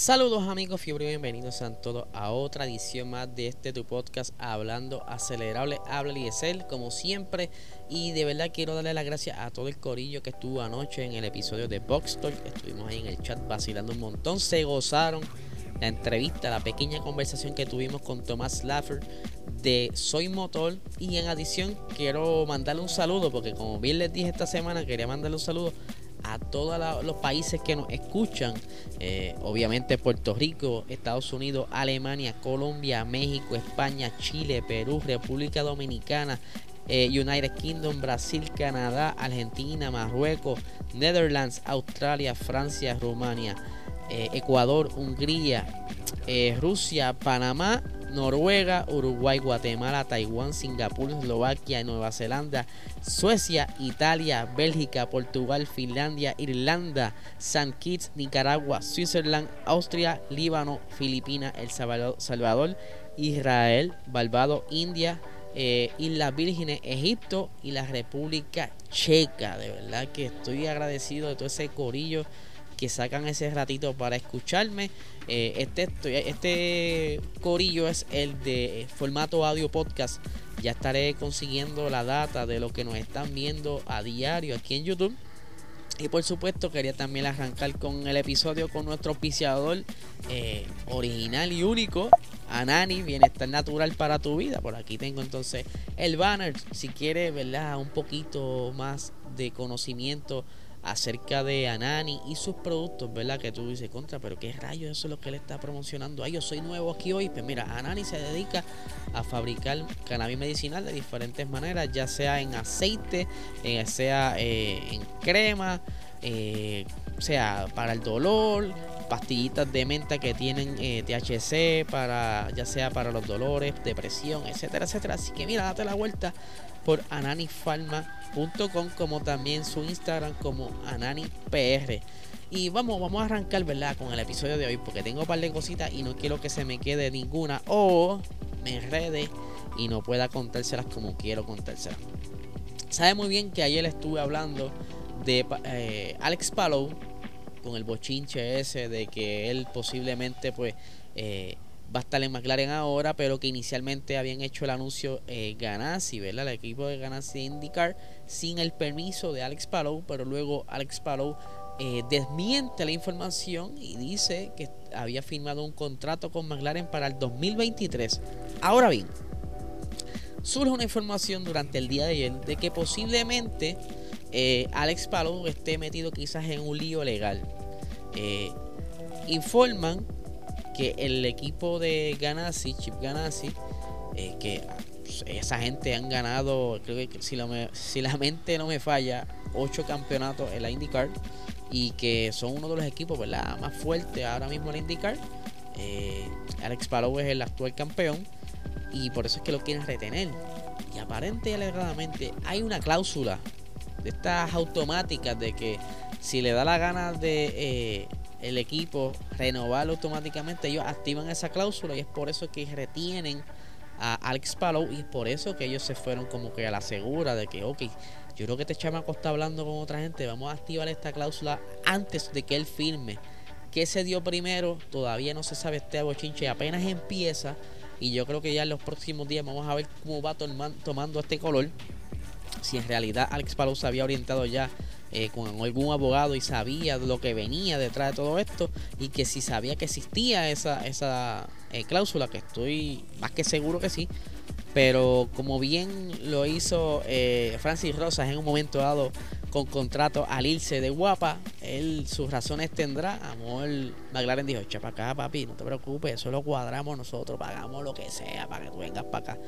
Saludos amigos fiebre, bienvenidos a todos a otra edición más de este tu podcast Hablando Acelerable, habla Liesel como siempre y de verdad quiero darle las gracias a todo el corillo que estuvo anoche en el episodio de Box Talk, estuvimos ahí en el chat vacilando un montón, se gozaron la entrevista, la pequeña conversación que tuvimos con Tomás Laffer de Soy Motor. Y en adición quiero mandarle un saludo porque como bien les dije esta semana quería mandarle un saludo a todos los países que nos escuchan, eh, obviamente Puerto Rico, Estados Unidos, Alemania, Colombia, México, España, Chile, Perú, República Dominicana, eh, United Kingdom, Brasil, Canadá, Argentina, Marruecos, Netherlands, Australia, Francia, Rumania, eh, Ecuador, Hungría, Rusia, Panamá Noruega, Uruguay, Guatemala, Taiwán, Singapur, Eslovaquia, Nueva Zelanda, Suecia, Italia, Bélgica, Portugal, Finlandia, Irlanda, San Kitts, Nicaragua, Switzerland, Austria, Líbano, Filipinas, El Salvador, Israel, Barbados, India, eh, Islas Vírgenes, Egipto y la República Checa. De verdad que estoy agradecido de todo ese corillo que sacan ese ratito para escucharme. Eh, este, este corillo es el de formato audio podcast. Ya estaré consiguiendo la data de lo que nos están viendo a diario aquí en YouTube. Y por supuesto quería también arrancar con el episodio con nuestro auspiciador eh, original y único, Anani, Bienestar Natural para tu vida. Por aquí tengo entonces el banner. Si quieres, ¿verdad? Un poquito más de conocimiento acerca de Anani y sus productos, ¿verdad? Que tú dices, contra, pero qué rayos eso es lo que él está promocionando. Ay, yo soy nuevo aquí hoy. Pues mira, Anani se dedica a fabricar cannabis medicinal de diferentes maneras, ya sea en aceite, eh, sea eh, en crema, eh, sea para el dolor, pastillitas de menta que tienen THC para ya sea para los dolores, depresión, etcétera, etcétera. Así que mira, date la vuelta por ananifarma.com como también su Instagram como ananipr. Y vamos, vamos a arrancar, ¿verdad? Con el episodio de hoy porque tengo un par de cositas y no quiero que se me quede ninguna o me enrede y no pueda contárselas como quiero contárselas. Sabe muy bien que ayer estuve hablando de eh, Alex Palou con el bochinche ese de que él posiblemente pues eh, va a estar en McLaren ahora, pero que inicialmente habían hecho el anuncio eh, Ganassi, ¿verdad? El equipo de Ganassi IndyCar sin el permiso de Alex Palou, pero luego Alex Palou eh, desmiente la información y dice que había firmado un contrato con McLaren para el 2023. Ahora bien, surge una información durante el día de ayer de que posiblemente eh, Alex Palou esté metido quizás en un lío legal. Eh, informan que el equipo de Ganassi, Chip Ganassi, eh, que pues, esa gente han ganado, creo que si, la mente no me falla, ocho campeonatos en la IndyCar y que son uno de los equipos más fuertes ahora mismo en la IndyCar. Alex Palou es el actual campeón y por eso es que lo quieren retener. Y aparente y alegadamente hay una cláusula de estas automáticas de que si le da la gana de eh, el equipo renovarlo automáticamente, ellos activan esa cláusula y es por eso que retienen a Alex Palou y es por eso que ellos se fueron como que a la segura de que, ok, yo creo que este chamaco está hablando con otra gente, vamos a activar esta cláusula antes de que él firme. ¿Qué se dio primero? Todavía no se sabe este bochinche, apenas empieza y yo creo que ya en los próximos días vamos a ver cómo va tomando este color. Si en realidad Alex Palou se había orientado ya eh, con algún abogado y sabía lo que venía detrás de todo esto y que si sabía que existía esa, esa eh, cláusula, que estoy más que seguro que sí, pero como bien lo hizo eh, Francis Rosas en un momento dado con contrato al irse de guapa, él sus razones tendrá. Amor, McLaren dijo, echa para acá, papi, no te preocupes, eso lo cuadramos nosotros, pagamos lo que sea para que tú vengas para acá.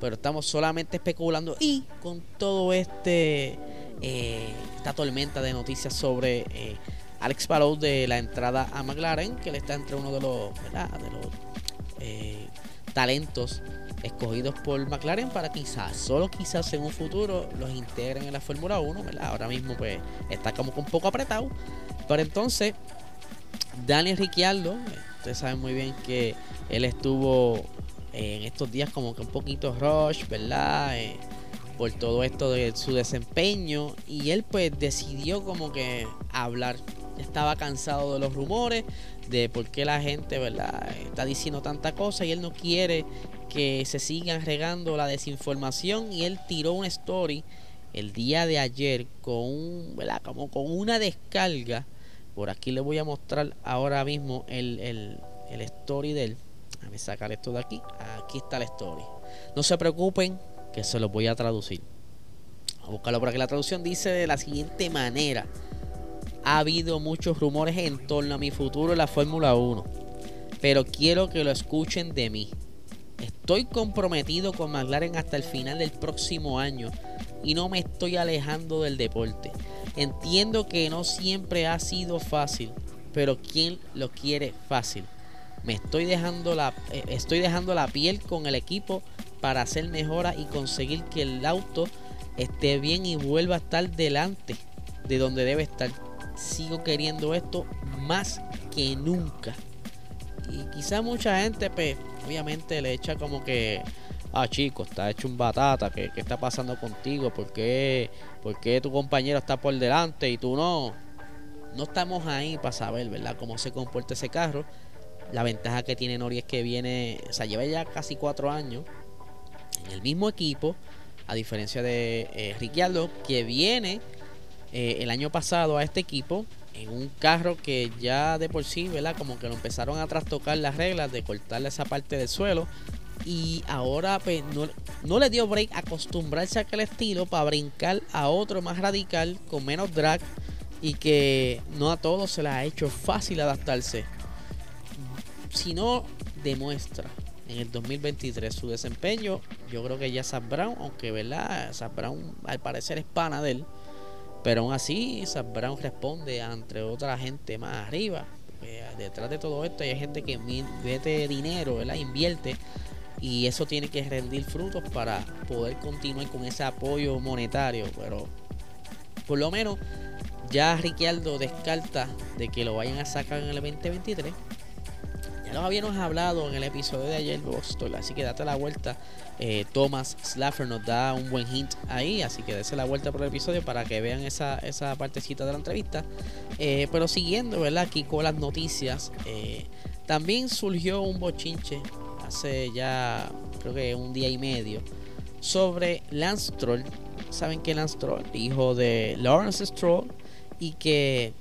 Pero estamos solamente especulando y con todo este eh, esta tormenta de noticias sobre eh, Alex Palou de la entrada a McLaren, que él está entre uno de los, De los eh, talentos escogidos por McLaren para quizás, solo quizás en un futuro los integren en la Fórmula 1, Ahora mismo pues está como un poco apretado. Pero entonces, Daniel Ricciardo, ustedes saben muy bien que él estuvo en estos días como que un poquito rush, ¿verdad? Eh, por todo esto de su desempeño y él pues decidió como que hablar. Estaba cansado de los rumores, de por qué la gente, ¿verdad? Está diciendo tanta cosa y él no quiere que se sigan regando la desinformación y él tiró una story el día de ayer con un, ¿verdad? Como con una descarga. Por aquí le voy a mostrar ahora mismo el, el, el story de él. Déjame sacar esto de aquí. Aquí está la story. No se preocupen que se lo voy a traducir. A buscarlo por aquí. La traducción dice de la siguiente manera. Ha habido muchos rumores en torno a mi futuro en la Fórmula 1. Pero quiero que lo escuchen de mí. Estoy comprometido con McLaren hasta el final del próximo año y no me estoy alejando del deporte. Entiendo que no siempre ha sido fácil, pero ¿quién lo quiere fácil? Me estoy dejando la, eh, estoy dejando la piel con el equipo para hacer mejoras y conseguir que el auto esté bien y vuelva a estar delante de donde debe estar. Sigo queriendo esto más que nunca. Y quizá mucha gente, pues, obviamente le echa como que, ah, chico, está hecho un batata, ¿qué, qué está pasando contigo? ¿Por qué, ¿Por qué tu compañero está por delante y tú no? No estamos ahí para saber, ¿verdad?, cómo se comporta ese carro. La ventaja que tiene Nori es que viene, o sea, lleva ya casi cuatro años en el mismo equipo, a diferencia de eh, Ricciardo, que viene eh, el año pasado a este equipo en un carro que ya de por sí, ¿verdad? Como que lo empezaron a trastocar las reglas de cortarle esa parte del suelo. Y ahora pues no, no le dio break acostumbrarse a aquel estilo para brincar a otro más radical, con menos drag. Y que no a todos se les ha hecho fácil adaptarse. Si no demuestra. En el 2023 su desempeño, yo creo que ya Zach Brown, aunque verdad, Zach Brown al parecer es pana de él, pero aún así Zach Brown responde entre otra gente más arriba. detrás de todo esto hay gente que mete dinero, ¿verdad? invierte. Y eso tiene que rendir frutos para poder continuar con ese apoyo monetario, pero por lo menos ya Ricciardo descarta de que lo vayan a sacar en el 2023 ya habíamos hablado en el episodio de ayer, Boston, así que date la vuelta. Eh, Thomas Slaffer nos da un buen hint ahí, así que dése la vuelta por el episodio para que vean esa, esa partecita de la entrevista. Eh, pero siguiendo, ¿verdad? Aquí con las noticias, eh, también surgió un bochinche hace ya, creo que un día y medio, sobre Lance Stroll. Saben que Lance Stroll, hijo de Lawrence Stroll, y que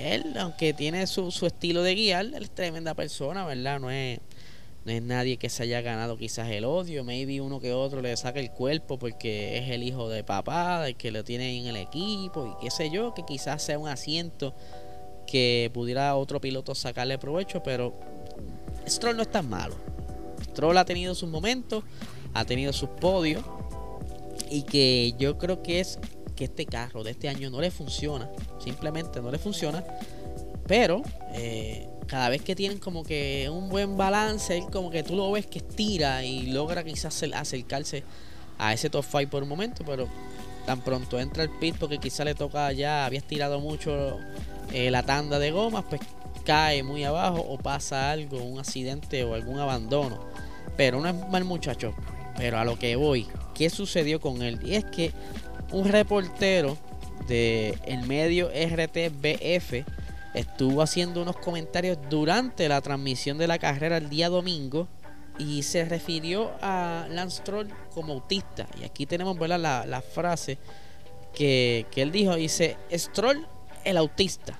él, aunque tiene su, estilo de guiar, él es tremenda persona, ¿verdad? No es, no es nadie que se haya ganado quizás el odio. Maybe uno que otro le saca el cuerpo porque es el hijo de papá, el que lo tiene en el equipo y qué sé yo, que quizás sea un asiento que pudiera otro piloto sacarle provecho, pero Stroll no es tan malo. Stroll ha tenido sus momentos, ha tenido sus podios y que yo creo que es que este carro de este año no le funciona. Simplemente no le funciona. Pero eh, cada vez que tienen como que un buen balance, él como que tú lo ves que estira y logra quizás acercarse a ese top 5 por un momento. Pero tan pronto entra el pit porque quizás le toca ya, había estirado mucho eh, la tanda de gomas, pues cae muy abajo o pasa algo, un accidente o algún abandono. Pero no es mal muchacho. Pero a lo que voy, ¿qué sucedió con él? Y es que un reportero de el medio RTBF estuvo haciendo unos comentarios durante la transmisión de la carrera el día domingo y se refirió a Lance Stroll como autista. Y aquí tenemos La, la frase que, que, él dijo, dice, Stroll el autista.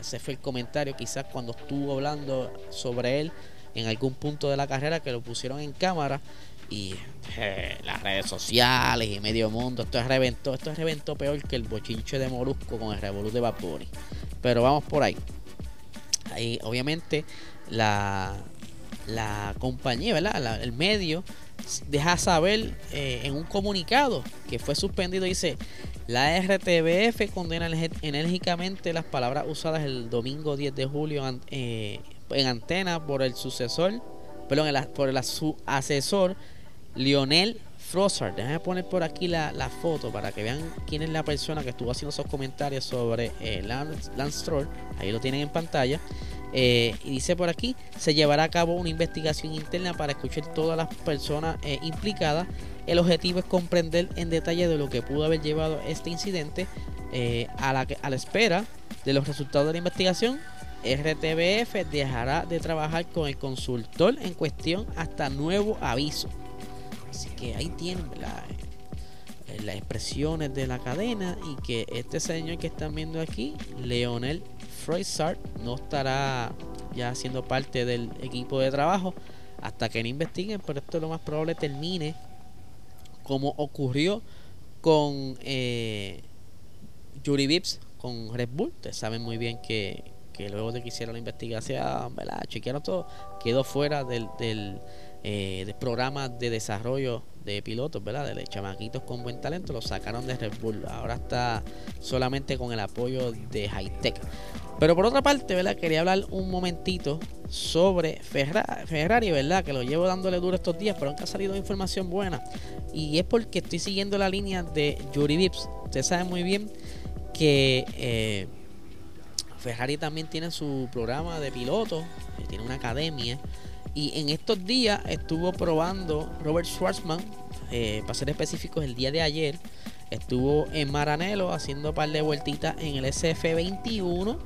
Ese fue el comentario quizás cuando estuvo hablando sobre él en algún punto de la carrera que lo pusieron en cámara y eh, las redes sociales y medio mundo. Esto es reventó, esto es reventó peor que el bochinche de Molusco con el Revolut de Vapori. Pero vamos por ahí. Ahí, obviamente, la, la compañía, ¿verdad? el medio deja saber eh, en un comunicado que fue suspendido, dice, la RTBF condena enérgicamente las palabras usadas el domingo 10 de julio eh, en antena por el sucesor, perdón, por el su asesor Lionel Frossard. Déjame poner por aquí la, foto para que vean quién es la persona que estuvo haciendo esos comentarios sobre eh, Lance, Lance Stroll. Ahí lo tienen en pantalla. Eh, y dice por aquí, se llevará a cabo una investigación interna para escuchar todas las personas eh, implicadas. El objetivo es comprender en detalle de lo que pudo haber llevado este incidente la, a la espera de los resultados de la investigación. RTBF dejará de trabajar con el consultor en cuestión hasta nuevo aviso. Así que ahí tienen las expresiones de la cadena y que este señor que están viendo aquí, Leonel Freisart no estará ya siendo parte del equipo de trabajo hasta que no investiguen, pero esto lo más probable termine como ocurrió con eh, Yuri Vips con Red Bull. Ustedes saben muy bien que, luego de que hicieron la investigación, ¿verdad? chequearon todo, quedó fuera del, eh, del programa de desarrollo de pilotos, ¿verdad? De chamaquitos con buen talento, lo sacaron de Red Bull. Ahora está solamente con el apoyo de Hightech. Pero por otra parte, ¿verdad? Quería hablar un momentito sobre Ferrari, ¿verdad? Que lo llevo dándole duro estos días, pero nunca ha salido información buena. Y es porque estoy siguiendo la línea de Yuri Vips. Ustedes saben muy bien que eh, Ferrari también tiene su programa de pilotos, eh, tiene una academia. Y en estos días estuvo probando Robert Schwarzman, eh, para ser específicos, el día de ayer. Estuvo en Maranello haciendo un par de vueltitas en el SF21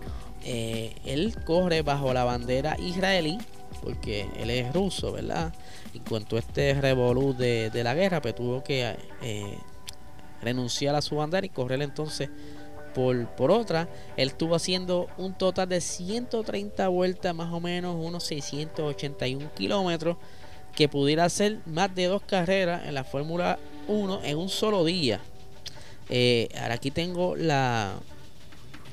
eh, él corre bajo la bandera israelí, porque él es ruso, ¿verdad? Y cuanto este revolú de, la guerra, pues tuvo que eh, renunciar a su bandera y correr entonces por, por otra. Él estuvo haciendo un total de 130 vueltas, más o menos unos 681 kilómetros, que pudiera hacer más de dos carreras en la Fórmula 1 en un solo día. Eh, ahora aquí tengo la,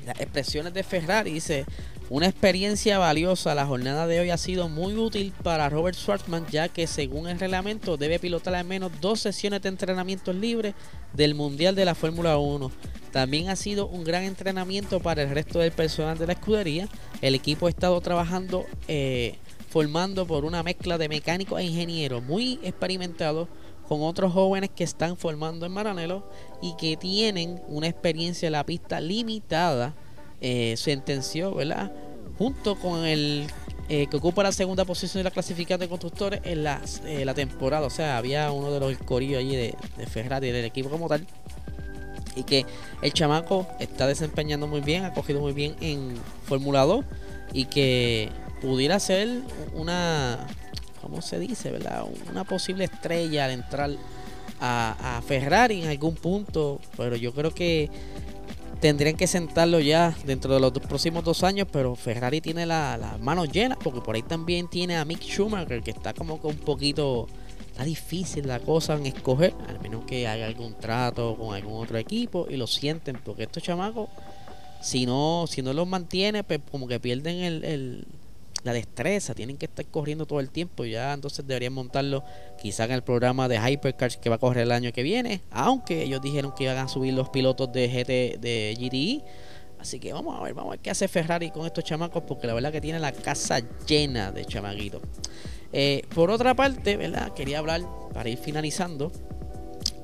las expresiones de Ferrari dice, una experiencia valiosa, la jornada de hoy ha sido muy útil para Robert Schwartzman ya que según el reglamento debe pilotar al menos dos sesiones de entrenamiento libre del Mundial de la Fórmula 1. También ha sido un gran entrenamiento para el resto del personal de la escudería. El equipo ha estado trabajando eh, formando por una mezcla de mecánicos e ingenieros muy experimentados con otros jóvenes que están formando en Maranelo y que tienen una experiencia en la pista limitada, eh, sentenció, ¿verdad? Junto con el eh, que ocupa la segunda posición de la clasificación de constructores en la, eh, la temporada. O sea, había uno de los corillos allí de, de Ferrari, del equipo como tal. Y que el chamaco está desempeñando muy bien, ha cogido muy bien en Fórmula 2 y que pudiera ser una ¿cómo se dice? ¿verdad? Una posible estrella al entrar a, Ferrari en algún punto, pero yo creo que tendrían que sentarlo ya dentro de los próximos dos años, pero Ferrari tiene las manos llenas, porque por ahí también tiene a Mick Schumacher, que está como que un poquito, está difícil la cosa en escoger, al menos que haga algún trato con algún otro equipo y lo sienten, porque estos chamacos, si no, si no los mantiene, pues como que pierden el la destreza, tienen que estar corriendo todo el tiempo. Ya entonces deberían montarlo quizá en el programa de Hypercars que va a correr el año que viene. Aunque ellos dijeron que iban a subir los pilotos de GT de GTE. Así que vamos a ver, vamos a ver qué hace Ferrari con estos chamacos. Porque la verdad que tiene la casa llena de chamaguitos. Eh, por otra parte, ¿verdad? Quería hablar para ir finalizando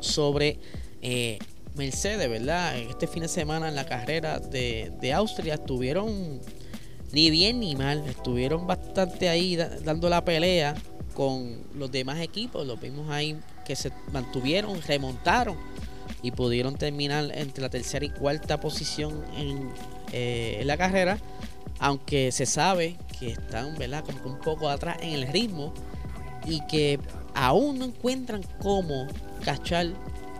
sobre eh, Mercedes, ¿verdad? Este fin de semana en la carrera de, de Austria estuvieron ni bien ni mal. Estuvieron bastante ahí dando la pelea con los demás equipos. Los vimos ahí que se mantuvieron, remontaron y pudieron terminar entre la tercera y cuarta posición en, eh, la carrera. Aunque se sabe que están ¿verdad? como un poco atrás en el ritmo y que aún no encuentran cómo cachar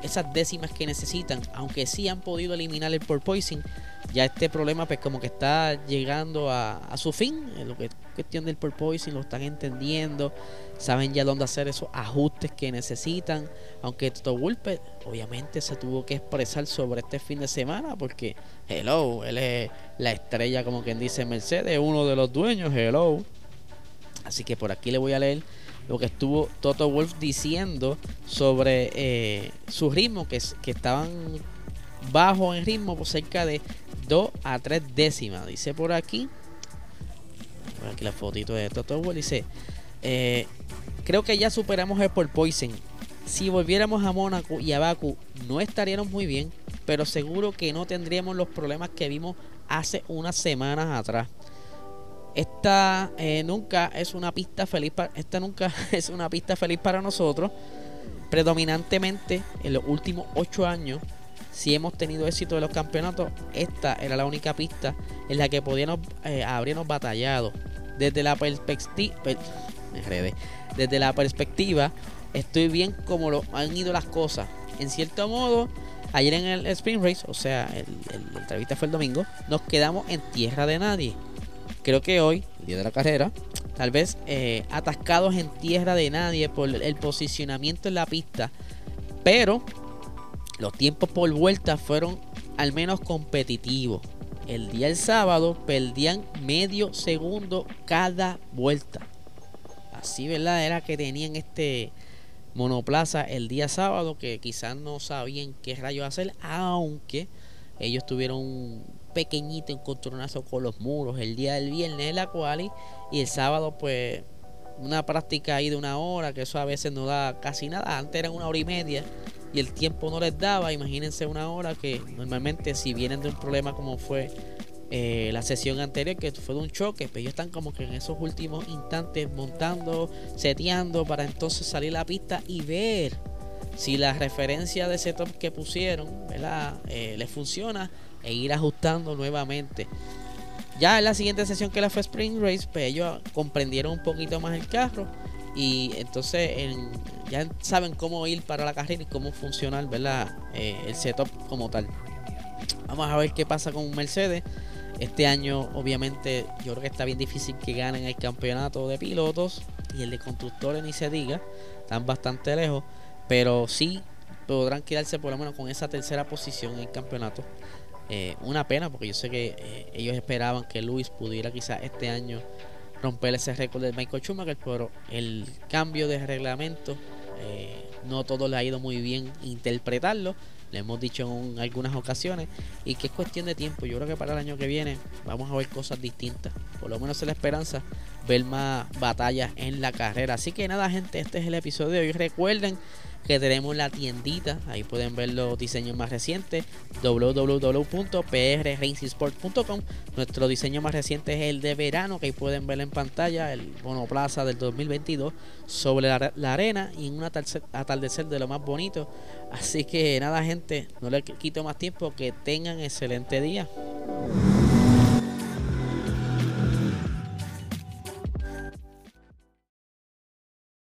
esas décimas que necesitan, aunque sí han podido eliminar el porpoising ya este problema pues como que está llegando a, su fin, en lo que es cuestión del porpoising lo están entendiendo, saben ya dónde hacer esos ajustes que necesitan, aunque Toto Wolff pues, obviamente se tuvo que expresar sobre este fin de semana porque hello, él es la estrella como quien dice Mercedes, uno de los dueños, hello. Así que por aquí le voy a leer lo que estuvo Toto Wolf diciendo sobre eh, su ritmo, que, que estaban bajo en ritmo por cerca de 2 a 3 décimas. Dice por aquí, aquí la fotito de Toto dice, eh, creo que ya superamos el por Poison. Si volviéramos a Mónaco y a Baku, no estaríamos muy bien, pero seguro que no tendríamos los problemas que vimos hace unas semanas atrás. Esta eh, nunca es una pista feliz para, esta nunca es una pista feliz para nosotros. Predominantemente en los últimos 8 años, si hemos tenido éxito en los campeonatos, esta era la única pista en la que podíamos eh, habríamos batallado. Desde la perspectiva, desde la perspectiva, estoy bien como lo han ido las cosas. En cierto modo, ayer en el Spring Race, o sea, la entrevista fue el domingo, nos quedamos en tierra de nadie creo que hoy, el día de la carrera, tal vez eh, atascados en tierra de nadie por el posicionamiento en la pista, pero los tiempos por vuelta fueron al menos competitivos. El día del sábado perdían medio segundo cada vuelta. Así, ¿verdad? Era que tenían este monoplaza el día sábado que quizás no sabían qué rayos hacer, aunque ellos tuvieron pequeñito encontronazo con los muros el día del viernes la quali y el sábado pues una práctica ahí de una hora que eso a veces no da casi nada antes eran una hora y media y el tiempo no les daba imagínense una hora que normalmente si vienen de un problema como fue eh, la sesión anterior que fue de un choque pero pues ellos están como que en esos últimos instantes montando seteando para entonces salir a la pista y ver si la referencia de setup que pusieron ¿verdad? Eh, les funciona e ir ajustando nuevamente. Ya en la siguiente sesión que la fue Spring Race, pues ellos comprendieron un poquito más el carro y entonces ya saben cómo ir para la carrera y cómo funcionar ¿verdad? Eh, el setup como tal. Vamos a ver qué pasa con Mercedes. Este año obviamente yo creo que está bien difícil que ganen el campeonato de pilotos y el de constructores ni se diga. Están bastante lejos. Pero sí podrán quedarse por lo menos con esa tercera posición en el campeonato. Eh, una pena porque yo sé que eh, ellos esperaban que Luis pudiera quizás este año romper ese récord de Michael Schumacher, pero el cambio de reglamento eh, no todo le ha ido muy bien interpretarlo. Le hemos dicho en algunas ocasiones y que es cuestión de tiempo. Yo creo que para el año que viene vamos a ver cosas distintas. Por lo menos es la esperanza ver más batallas en la carrera. Así que nada, gente, este es el episodio de hoy. Recuerden que tenemos la tiendita, ahí pueden ver los diseños más recientes, www.prracingsport.com. Nuestro diseño más reciente es el de verano, que pueden ver en pantalla, el monoplaza del 2022 sobre la, arena y en un atardecer de lo más bonito. Así que nada, gente, no les quito más tiempo, que tengan excelente día.